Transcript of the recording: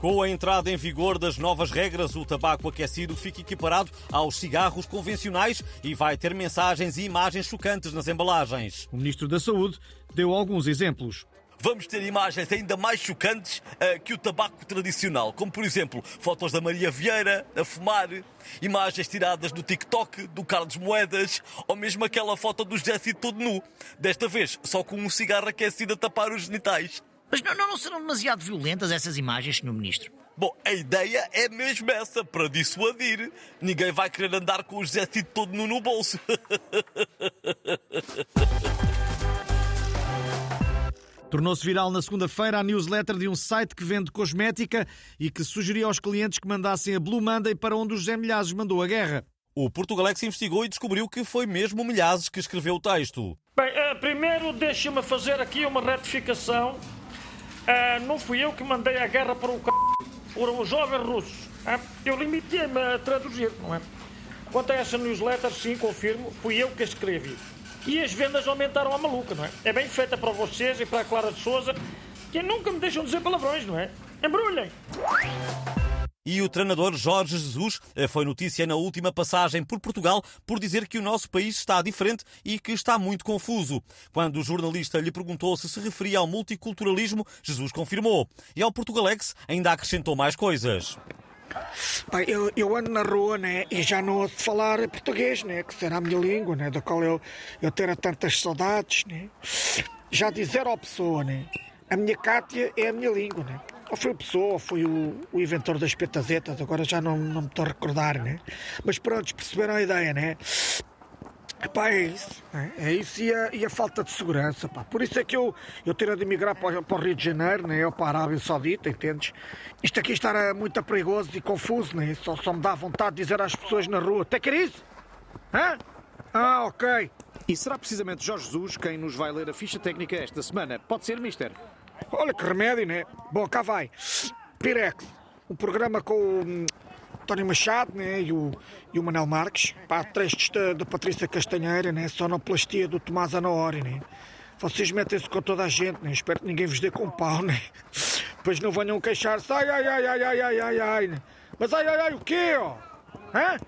Com a entrada em vigor das novas regras, o tabaco aquecido fica equiparado aos cigarros convencionais e vai ter mensagens e imagens chocantes nas embalagens. O Ministro da Saúde deu alguns exemplos. Vamos ter imagens ainda mais chocantes uh, que o tabaco tradicional, como por exemplo fotos da Maria Vieira a fumar, imagens tiradas do TikTok do Carlos Moedas ou mesmo aquela foto do Jesse todo nu, desta vez só com um cigarro aquecido a tapar os genitais. Mas não, não serão demasiado violentas essas imagens, Sr. Ministro? Bom, a ideia é mesmo essa, para dissuadir. Ninguém vai querer andar com o José todo nu no bolso. Tornou-se viral na segunda-feira a newsletter de um site que vende cosmética e que sugeria aos clientes que mandassem a Blue Monday para onde o José Milhazes mandou a guerra. O Portugalex investigou e descobriu que foi mesmo o Milhazes que escreveu o texto. Bem, uh, primeiro deixe-me fazer aqui uma retificação. Uh, não fui eu que mandei a guerra para o c... foram os jovens russos. Uh, eu limitei-me a traduzir, não é? Quanto a essa newsletter, sim, confirmo, fui eu que a escrevi. E as vendas aumentaram a maluca, não é? É bem feita para vocês e para a Clara de Souza, que nunca me deixam dizer palavrões, não é? Embrulhem! E o treinador Jorge Jesus eh, foi notícia na última passagem por Portugal por dizer que o nosso país está diferente e que está muito confuso. Quando o jornalista lhe perguntou se se referia ao multiculturalismo, Jesus confirmou. E ao Portugalex ainda acrescentou mais coisas. Eu, eu, ando na rua né, e já não ouço falar português, né, que será a minha língua, né, da qual eu, eu tenho tantas saudades. Né. Já dizer à pessoa, né, a minha Cátia é a minha língua. Né. Ou foi o Pessoa, ou foi o, o inventor das petazetas, agora já não, não me estou a recordar. Né. Mas pronto, perceberam a ideia, né? Epá, é isso. É, isso e a, e a, falta de segurança. Pá. Por isso é que eu, eu tenho de emigrar para, para o Rio de Janeiro, né, ou para a Arábia Saudita, entendes? Isto aqui está muito perigoso e confuso, né? só, só me dá vontade de dizer às pessoas na rua: Até quer isso? Hã? Ah, ok. E será precisamente Jorge Jesus quem nos vai ler a ficha técnica esta semana? Pode ser, mister? Olha que remédio, né? Bom, cá vai. Pirex, o programa com o hum, António Machado né? e, o, e o Manuel Marques. Pá, trechos da Patrícia Castanheira, né? Sonoplastia do Tomás Anaori, né? Vocês metem-se com toda a gente, né? Espero que ninguém vos dê com pau, né? Pois não venham queixar-se. Ai, ai, ai, ai, ai, ai, ai, ai. Né? Mas ai, ai, ai, o quê, ó? Hã?